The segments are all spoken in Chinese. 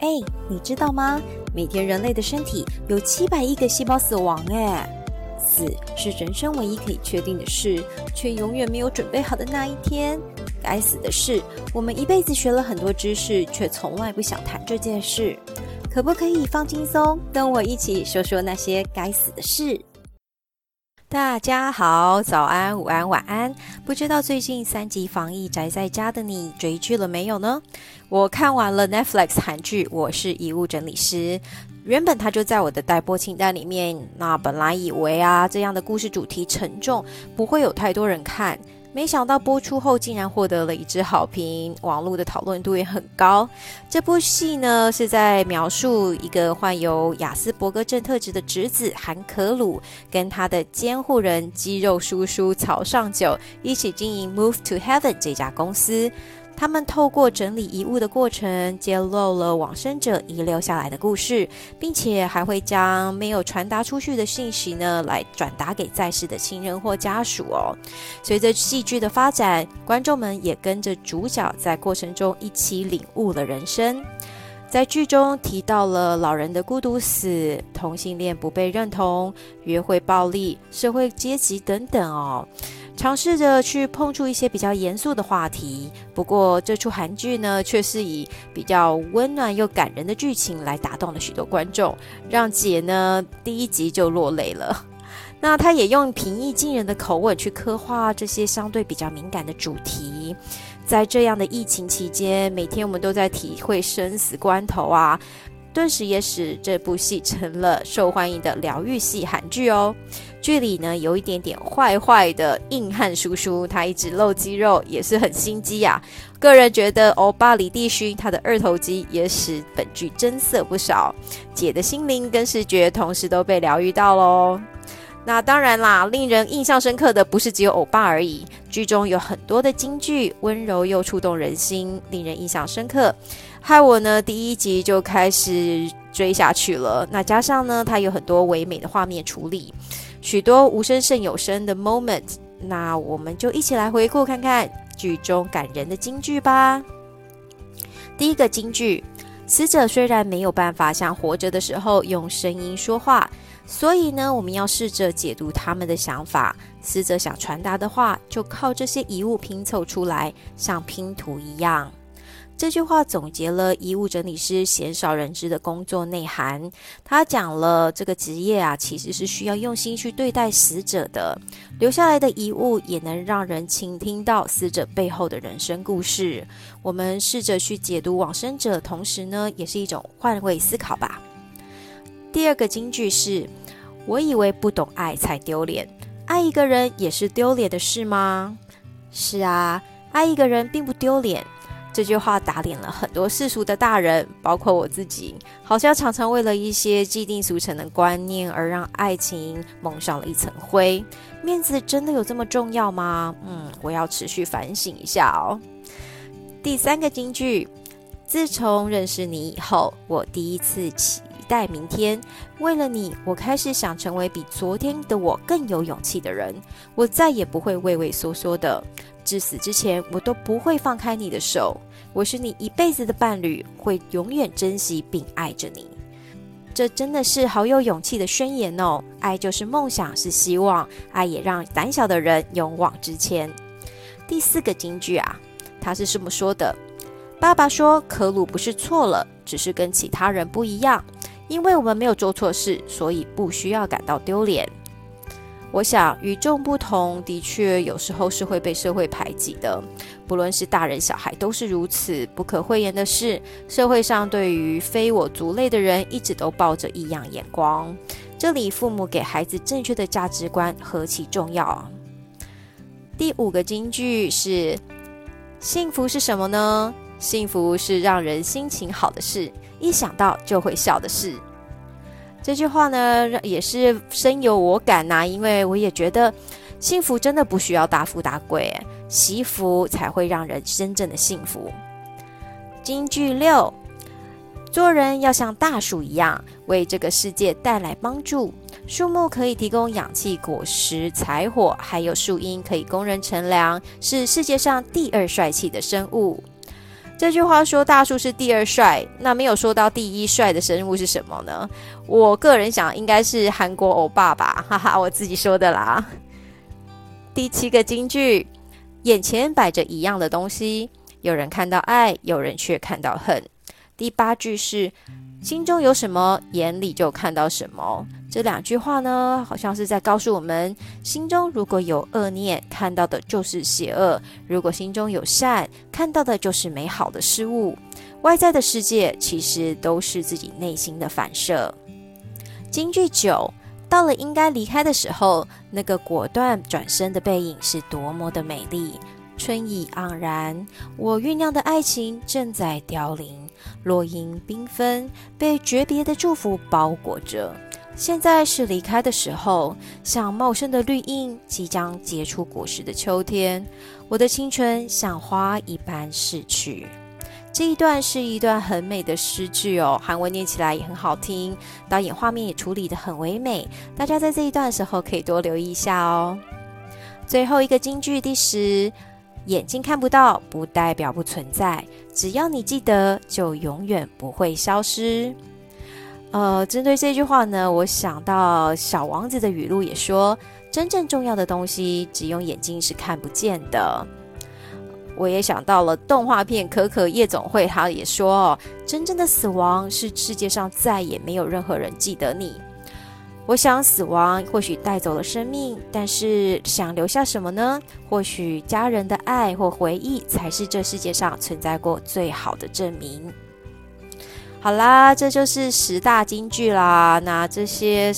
哎，你知道吗？每天人类的身体有七百亿个细胞死亡，哎，死是人生唯一可以确定的事，却永远没有准备好的那一天。该死的是，我们一辈子学了很多知识，却从来不想谈这件事。可不可以放轻松，跟我一起说说那些该死的事？大家好，早安、午安、晚安。不知道最近三级防疫宅在家的你追剧了没有呢？我看完了 Netflix 韩剧《我是遗物整理师》，原本它就在我的待播清单里面。那本来以为啊，这样的故事主题沉重，不会有太多人看。没想到播出后竟然获得了一致好评，网络的讨论度也很高。这部戏呢是在描述一个患有雅斯伯格症特质的侄子韩可鲁，跟他的监护人肌肉叔叔曹尚九一起经营 Move to Heaven 这家公司。他们透过整理遗物的过程，揭露了往生者遗留下来的故事，并且还会将没有传达出去的信息呢，来转达给在世的亲人或家属哦。随着戏剧的发展，观众们也跟着主角在过程中一起领悟了人生。在剧中提到了老人的孤独死、同性恋不被认同、约会暴力、社会阶级等等哦。尝试着去碰触一些比较严肃的话题，不过这出韩剧呢，却是以比较温暖又感人的剧情来打动了许多观众，让姐呢第一集就落泪了。那他也用平易近人的口吻去刻画这些相对比较敏感的主题，在这样的疫情期间，每天我们都在体会生死关头啊。顿时也使这部戏成了受欢迎的疗愈系韩剧哦。剧里呢有一点点坏坏的硬汉叔叔，他一直露肌肉，也是很心机呀。个人觉得欧巴李帝勋他的二头肌也使本剧增色不少。姐的心灵跟视觉同时都被疗愈到喽。那当然啦，令人印象深刻的不是只有欧巴而已，剧中有很多的京剧，温柔又触动人心，令人印象深刻。害我呢，第一集就开始追下去了。那加上呢，它有很多唯美的画面处理，许多无声胜有声的 moment。那我们就一起来回顾看看剧中感人的京剧吧。第一个京剧，死者虽然没有办法像活着的时候用声音说话，所以呢，我们要试着解读他们的想法。死者想传达的话，就靠这些遗物拼凑出来，像拼图一样。这句话总结了遗物整理师鲜少人知的工作内涵。他讲了这个职业啊，其实是需要用心去对待死者的，留下来的遗物也能让人倾听到死者背后的人生故事。我们试着去解读往生者，同时呢，也是一种换位思考吧。第二个金句是：我以为不懂爱才丢脸，爱一个人也是丢脸的事吗？是啊，爱一个人并不丢脸。这句话打脸了很多世俗的大人，包括我自己，好像常常为了一些既定俗成的观念而让爱情蒙上了一层灰。面子真的有这么重要吗？嗯，我要持续反省一下哦。第三个金句：自从认识你以后，我第一次期待明天。为了你，我开始想成为比昨天的我更有勇气的人。我再也不会畏畏缩缩的。至死之前，我都不会放开你的手。我是你一辈子的伴侣，会永远珍惜并爱着你。这真的是好有勇气的宣言哦！爱就是梦想，是希望，爱也让胆小的人勇往直前。第四个金句啊，他是这么说的：爸爸说，可鲁不是错了，只是跟其他人不一样。因为我们没有做错事，所以不需要感到丢脸。我想，与众不同的确有时候是会被社会排挤的，不论是大人小孩都是如此。不可讳言的是，社会上对于非我族类的人一直都抱着异样眼光。这里，父母给孩子正确的价值观何其重要。第五个金句是：幸福是什么呢？幸福是让人心情好的事，一想到就会笑的事。这句话呢，也是深有我感呐，因为我也觉得幸福真的不需要大富大贵，惜福才会让人真正的幸福。金句六：做人要像大树一样，为这个世界带来帮助。树木可以提供氧气、果实、柴火，还有树荫可以供人乘凉，是世界上第二帅气的生物。这句话说大树是第二帅，那没有说到第一帅的生物是什么呢？我个人想应该是韩国欧巴吧，哈哈，我自己说的啦。第七个金句：眼前摆着一样的东西，有人看到爱，有人却看到恨。第八句是。心中有什么，眼里就看到什么。这两句话呢，好像是在告诉我们：心中如果有恶念，看到的就是邪恶；如果心中有善，看到的就是美好的事物。外在的世界其实都是自己内心的反射。金句九，到了应该离开的时候，那个果断转身的背影是多么的美丽。春意盎然，我酝酿的爱情正在凋零。落英缤纷，被诀别的祝福包裹着。现在是离开的时候，像茂盛的绿荫，即将结出果实的秋天。我的青春像花一般逝去。这一段是一段很美的诗句哦，韩文念起来也很好听，导演画面也处理得很唯美。大家在这一段时候可以多留意一下哦。最后一个金句第十。眼睛看不到，不代表不存在。只要你记得，就永远不会消失。呃，针对这句话呢，我想到《小王子》的语录也说：“真正重要的东西，只用眼睛是看不见的。”我也想到了动画片《可可夜总会》，他也说：“真正的死亡是世界上再也没有任何人记得你。”我想，死亡或许带走了生命，但是想留下什么呢？或许家人的爱或回忆，才是这世界上存在过最好的证明。好啦，这就是十大金句啦。那这些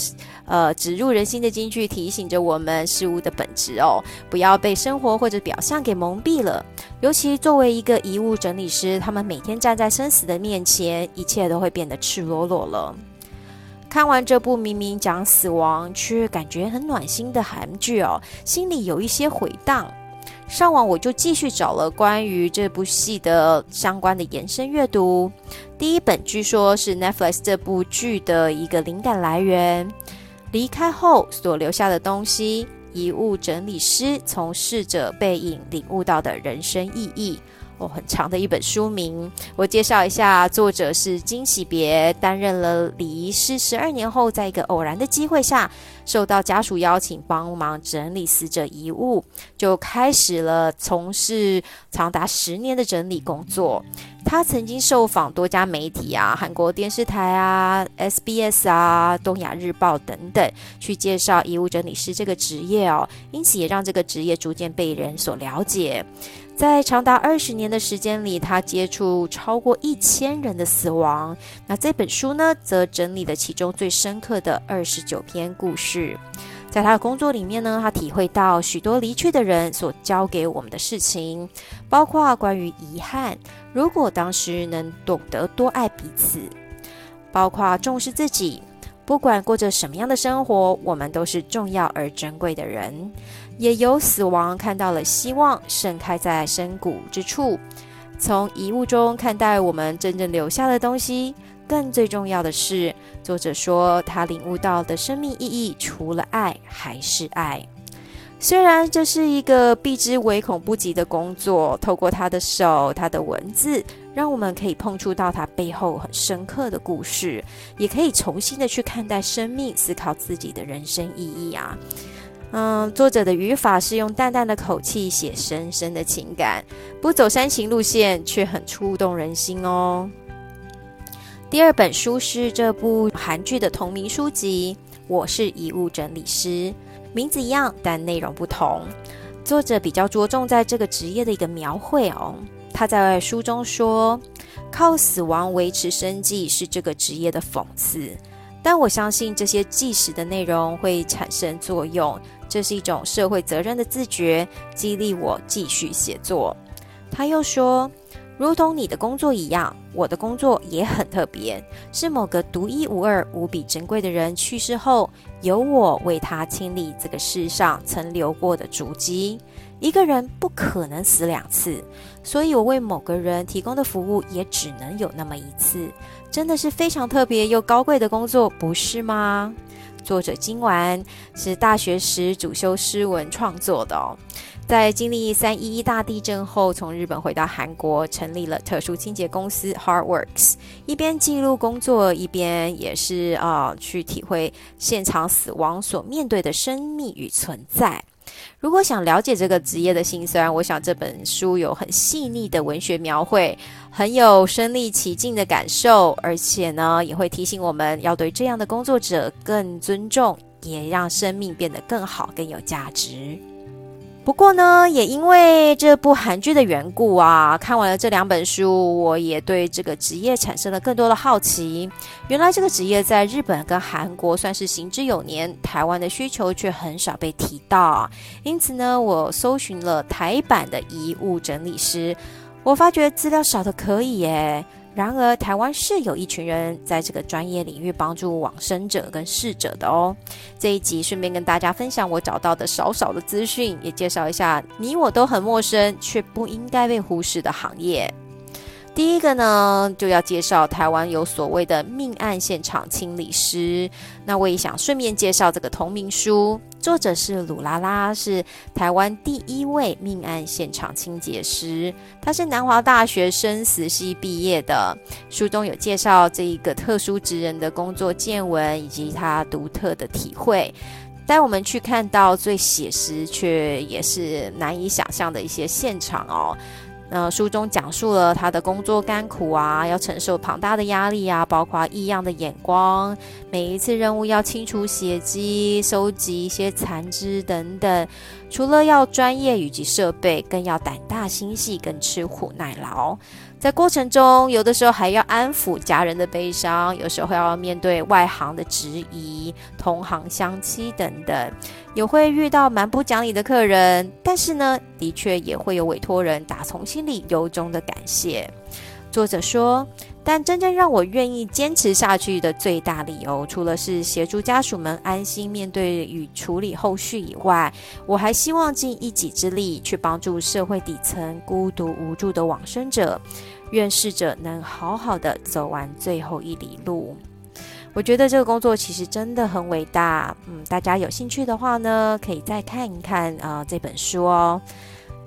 呃植入人心的金句，提醒着我们事物的本质哦，不要被生活或者表象给蒙蔽了。尤其作为一个遗物整理师，他们每天站在生死的面前，一切都会变得赤裸裸了。看完这部明明讲死亡却感觉很暖心的韩剧哦，心里有一些回荡。上网我就继续找了关于这部戏的相关的延伸阅读。第一本据说是 Netflix 这部剧的一个灵感来源，离开后所留下的东西，遗物整理师从逝者背影领悟到的人生意义。很长的一本书名，我介绍一下，作者是金喜别，担任了礼仪师十二年后，在一个偶然的机会下，受到家属邀请帮忙整理死者遗物，就开始了从事长达十年的整理工作。他曾经受访多家媒体啊，韩国电视台啊、SBS 啊、东亚日报等等，去介绍遗物整理师这个职业哦，因此也让这个职业逐渐被人所了解。在长达二十年的时间里，他接触超过一千人的死亡。那这本书呢，则整理了其中最深刻的二十九篇故事。在他的工作里面呢，他体会到许多离去的人所教给我们的事情，包括关于遗憾。如果当时能懂得多爱彼此，包括重视自己。不管过着什么样的生活，我们都是重要而珍贵的人。也由死亡看到了希望盛开在深谷之处，从遗物中看待我们真正留下的东西。更最重要的是，作者说他领悟到的生命意义，除了爱还是爱。虽然这是一个避之唯恐不及的工作，透过他的手、他的文字，让我们可以碰触到它背后很深刻的故事，也可以重新的去看待生命，思考自己的人生意义啊。嗯，作者的语法是用淡淡的口气写深深的情感，不走煽情路线，却很触动人心哦。第二本书是这部韩剧的同名书籍，《我是遗物整理师》，名字一样，但内容不同。作者比较着重在这个职业的一个描绘哦。他在书中说，靠死亡维持生计是这个职业的讽刺，但我相信这些纪实的内容会产生作用。这是一种社会责任的自觉，激励我继续写作。他又说，如同你的工作一样，我的工作也很特别，是某个独一无二、无比珍贵的人去世后，由我为他清理这个世上曾留过的足迹。一个人不可能死两次，所以我为某个人提供的服务也只能有那么一次。真的是非常特别又高贵的工作，不是吗？作者今晚是大学时主修诗文创作的哦。在经历三一一大地震后，从日本回到韩国，成立了特殊清洁公司 Hardworks，一边记录工作，一边也是啊去体会现场死亡所面对的生命与存在。如果想了解这个职业的辛酸，我想这本书有很细腻的文学描绘，很有身临其境的感受，而且呢，也会提醒我们要对这样的工作者更尊重，也让生命变得更好、更有价值。不过呢，也因为这部韩剧的缘故啊，看完了这两本书，我也对这个职业产生了更多的好奇。原来这个职业在日本跟韩国算是行之有年，台湾的需求却很少被提到。因此呢，我搜寻了台版的遗物整理师，我发觉资料少的可以耶。然而，台湾是有一群人在这个专业领域帮助往生者跟逝者的哦。这一集顺便跟大家分享我找到的少少的资讯，也介绍一下你我都很陌生却不应该被忽视的行业。第一个呢，就要介绍台湾有所谓的命案现场清理师。那我也想顺便介绍这个同名书，作者是鲁拉拉，是台湾第一位命案现场清洁师。他是南华大学生死系毕业的。书中有介绍这一个特殊职人的工作见闻以及他独特的体会，带我们去看到最写实却也是难以想象的一些现场哦。那书中讲述了他的工作甘苦啊，要承受庞大的压力啊，包括异样的眼光，每一次任务要清除血迹、收集一些残肢等等。除了要专业以及设备，更要胆大心细，更吃苦耐劳。在过程中，有的时候还要安抚家人的悲伤，有时候要面对外行的质疑、同行相欺等等，也会遇到蛮不讲理的客人。但是呢，的确也会有委托人打从心里由衷的感谢。作者说。但真正让我愿意坚持下去的最大理由，除了是协助家属们安心面对与处理后续以外，我还希望尽一己之力去帮助社会底层孤独无助的往生者，愿逝者能好好的走完最后一里路。我觉得这个工作其实真的很伟大。嗯，大家有兴趣的话呢，可以再看一看啊这本书哦。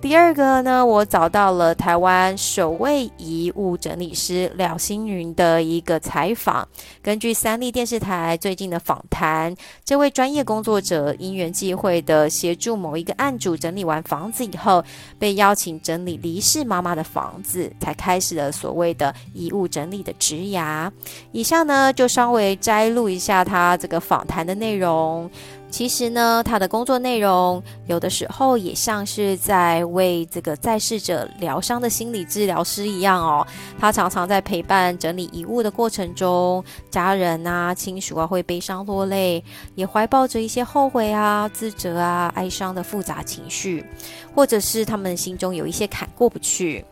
第二个呢，我找到了台湾首位遗物整理师廖星云的一个采访。根据三立电视台最近的访谈，这位专业工作者因缘际会的协助某一个案主整理完房子以后，被邀请整理离世妈妈的房子，才开始了所谓的遗物整理的职涯。以下呢，就稍微摘录一下他这个访谈的内容。其实呢，他的工作内容有的时候也像是在为这个在世者疗伤的心理治疗师一样哦。他常常在陪伴整理遗物的过程中，家人啊、亲属啊会悲伤落泪，也怀抱着一些后悔啊、自责啊、哀伤的复杂情绪，或者是他们心中有一些坎过不去。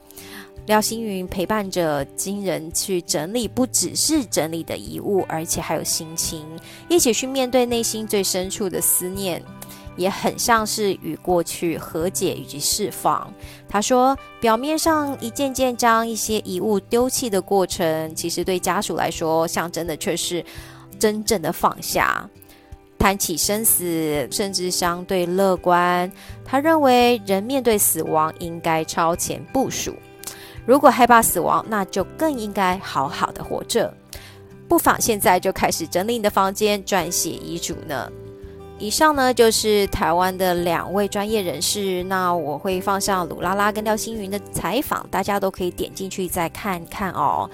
廖星云陪伴着金人去整理，不只是整理的遗物，而且还有心情，一起去面对内心最深处的思念，也很像是与过去和解以及释放。他说，表面上一件件将一些遗物丢弃的过程，其实对家属来说，象征的却是真正的放下。谈起生死，甚至相对乐观。他认为，人面对死亡应该超前部署。如果害怕死亡，那就更应该好好的活着。不妨现在就开始整理你的房间，撰写遗嘱呢。以上呢就是台湾的两位专业人士，那我会放上鲁拉拉跟廖星云的采访，大家都可以点进去再看看哦。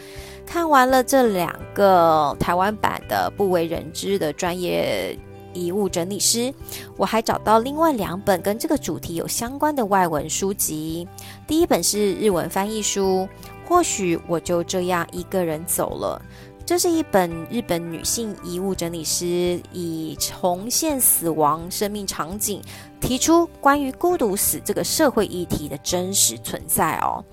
看完了这两个台湾版的不为人知的专业。遗物整理师，我还找到另外两本跟这个主题有相关的外文书籍。第一本是日文翻译书，或许我就这样一个人走了。这是一本日本女性遗物整理师以重现死亡生命场景，提出关于孤独死这个社会议题的真实存在哦。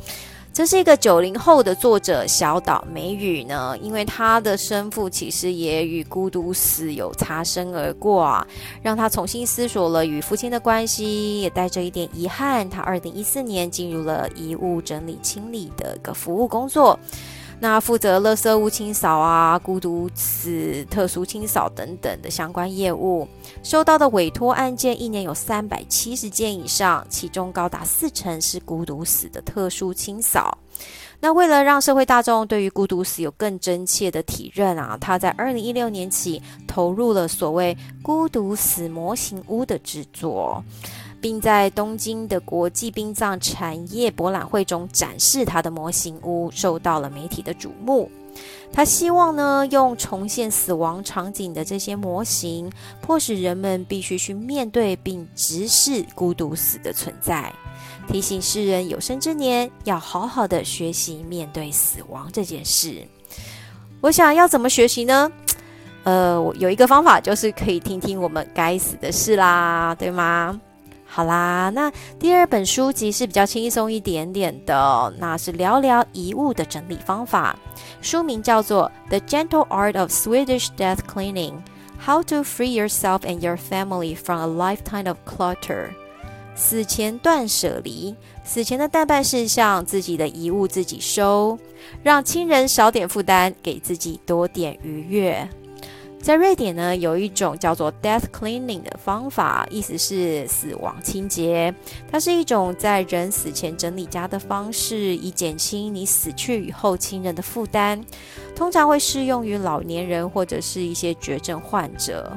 这是一个九零后的作者小岛美雨呢，因为她的生父其实也与孤独死有擦身而过啊，让她重新思索了与父亲的关系，也带着一点遗憾。她二零一四年进入了遗物整理清理的一个服务工作。那负责垃圾屋清扫啊、孤独死特殊清扫等等的相关业务，收到的委托案件一年有三百七十件以上，其中高达四成是孤独死的特殊清扫。那为了让社会大众对于孤独死有更真切的体认啊，他在二零一六年起投入了所谓孤独死模型屋的制作。并在东京的国际殡葬产业博览会中展示他的模型屋，受到了媒体的瞩目。他希望呢，用重现死亡场景的这些模型，迫使人们必须去面对并直视孤独死的存在，提醒世人有生之年要好好的学习面对死亡这件事。我想要怎么学习呢？呃，有一个方法就是可以听听我们该死的事啦，对吗？好啦，那第二本书籍是比较轻松一点点的，那是聊聊遗物的整理方法。书名叫做《The Gentle Art of Swedish Death Cleaning: How to Free Yourself and Your Family from a Lifetime of Clutter》。死前断舍离，死前的代办事项，自己的遗物自己收，让亲人少点负担，给自己多点愉悦。在瑞典呢，有一种叫做 death cleaning 的方法，意思是死亡清洁。它是一种在人死前整理家的方式，以减轻你死去以后亲人的负担。通常会适用于老年人或者是一些绝症患者。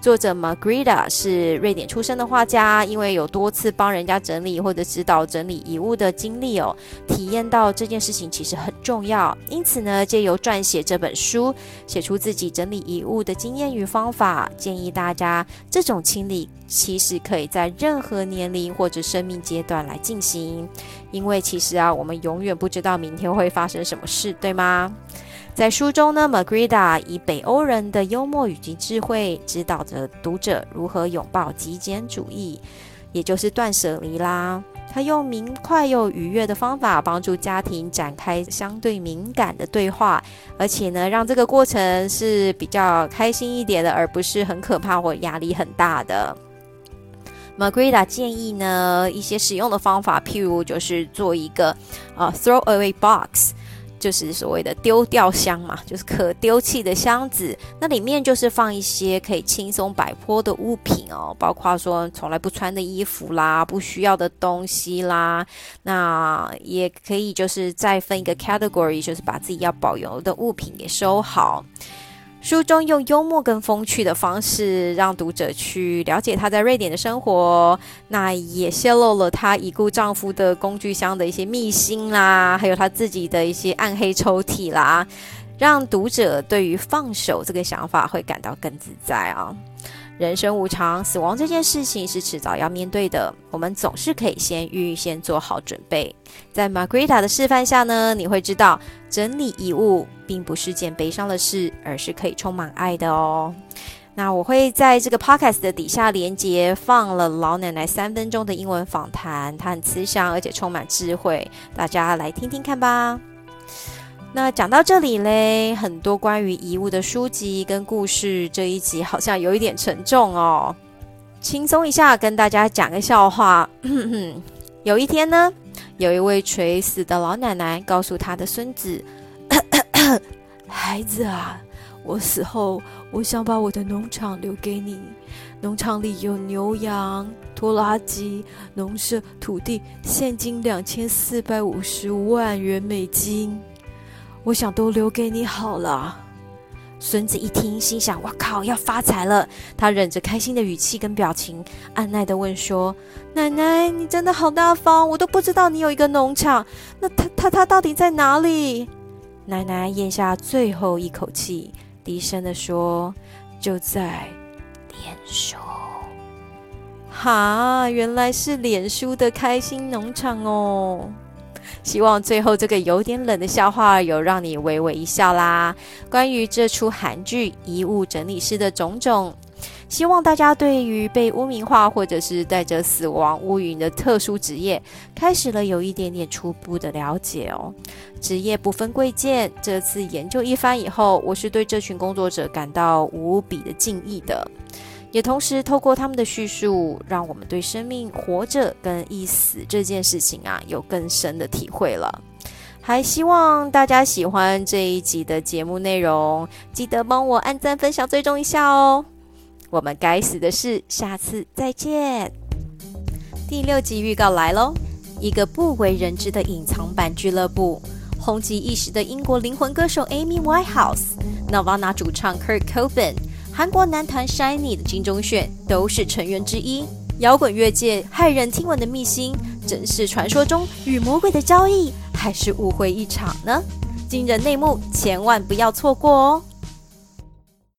作者 Margreta 是瑞典出生的画家，因为有多次帮人家整理或者指导整理遗物的经历哦，体验到这件事情其实很重要。因此呢，借由撰写这本书，写出自己整理遗物的经验与方法，建议大家这种清理其实可以在任何年龄或者生命阶段来进行，因为其实啊，我们永远不知道明天会发生什么事，对吗？在书中呢，Magrida 以北欧人的幽默以及智慧，指导着读者如何拥抱极简主义，也就是断舍离啦。他用明快又愉悦的方法，帮助家庭展开相对敏感的对话，而且呢，让这个过程是比较开心一点的，而不是很可怕或压力很大的。Magrida 建议呢，一些使用的方法，譬如就是做一个呃 throw away box。就是所谓的丢掉箱嘛，就是可丢弃的箱子，那里面就是放一些可以轻松摆脱的物品哦，包括说从来不穿的衣服啦，不需要的东西啦，那也可以就是再分一个 category，就是把自己要保留的物品给收好。书中用幽默跟风趣的方式，让读者去了解她在瑞典的生活。那也泄露了她已故丈夫的工具箱的一些秘辛啦，还有她自己的一些暗黑抽屉啦，让读者对于放手这个想法会感到更自在啊。人生无常，死亡这件事情是迟早要面对的。我们总是可以先预先做好准备。在 Margreta 的示范下呢，你会知道整理遗物并不是件悲伤的事，而是可以充满爱的哦。那我会在这个 Podcast 的底下连接放了老奶奶三分钟的英文访谈，她很慈祥而且充满智慧，大家来听听看吧。那讲到这里嘞，很多关于遗物的书籍跟故事，这一集好像有一点沉重哦。轻松一下，跟大家讲个笑话。有一天呢，有一位垂死的老奶奶告诉她的孙子：“ 孩子啊，我死后，我想把我的农场留给你。农场里有牛羊、拖拉机、农舍、土地，现金两千四百五十万元美金。”我想都留给你好了。孙子一听，心想：“我靠，要发财了！”他忍着开心的语气跟表情，按耐的问说：“奶奶，你真的好大方，我都不知道你有一个农场。那他他他到底在哪里？”奶奶咽下最后一口气，低声的说：“就在脸书。”哈，原来是脸书的开心农场哦。希望最后这个有点冷的笑话有让你微微一笑啦。关于这出韩剧《遗物整理师》的种种，希望大家对于被污名化或者是带着死亡乌云的特殊职业，开始了有一点点初步的了解哦。职业不分贵贱，这次研究一番以后，我是对这群工作者感到无比的敬意的。也同时透过他们的叙述，让我们对生命活着跟一死这件事情啊有更深的体会了。还希望大家喜欢这一集的节目内容，记得帮我按赞、分享、追踪一下哦。我们该死的事，下次再见。第六集预告来喽！一个不为人知的隐藏版俱乐部，红极一时的英国灵魂歌手 Amy Winehouse，Nirvana 主唱 Kurt Cobain，韩国男团 Shiny 的金钟铉都是成员之一。摇滚乐界骇人听闻的秘辛，真是传说中与魔鬼的交易，还是误会一场呢？惊人内幕，千万不要错过哦！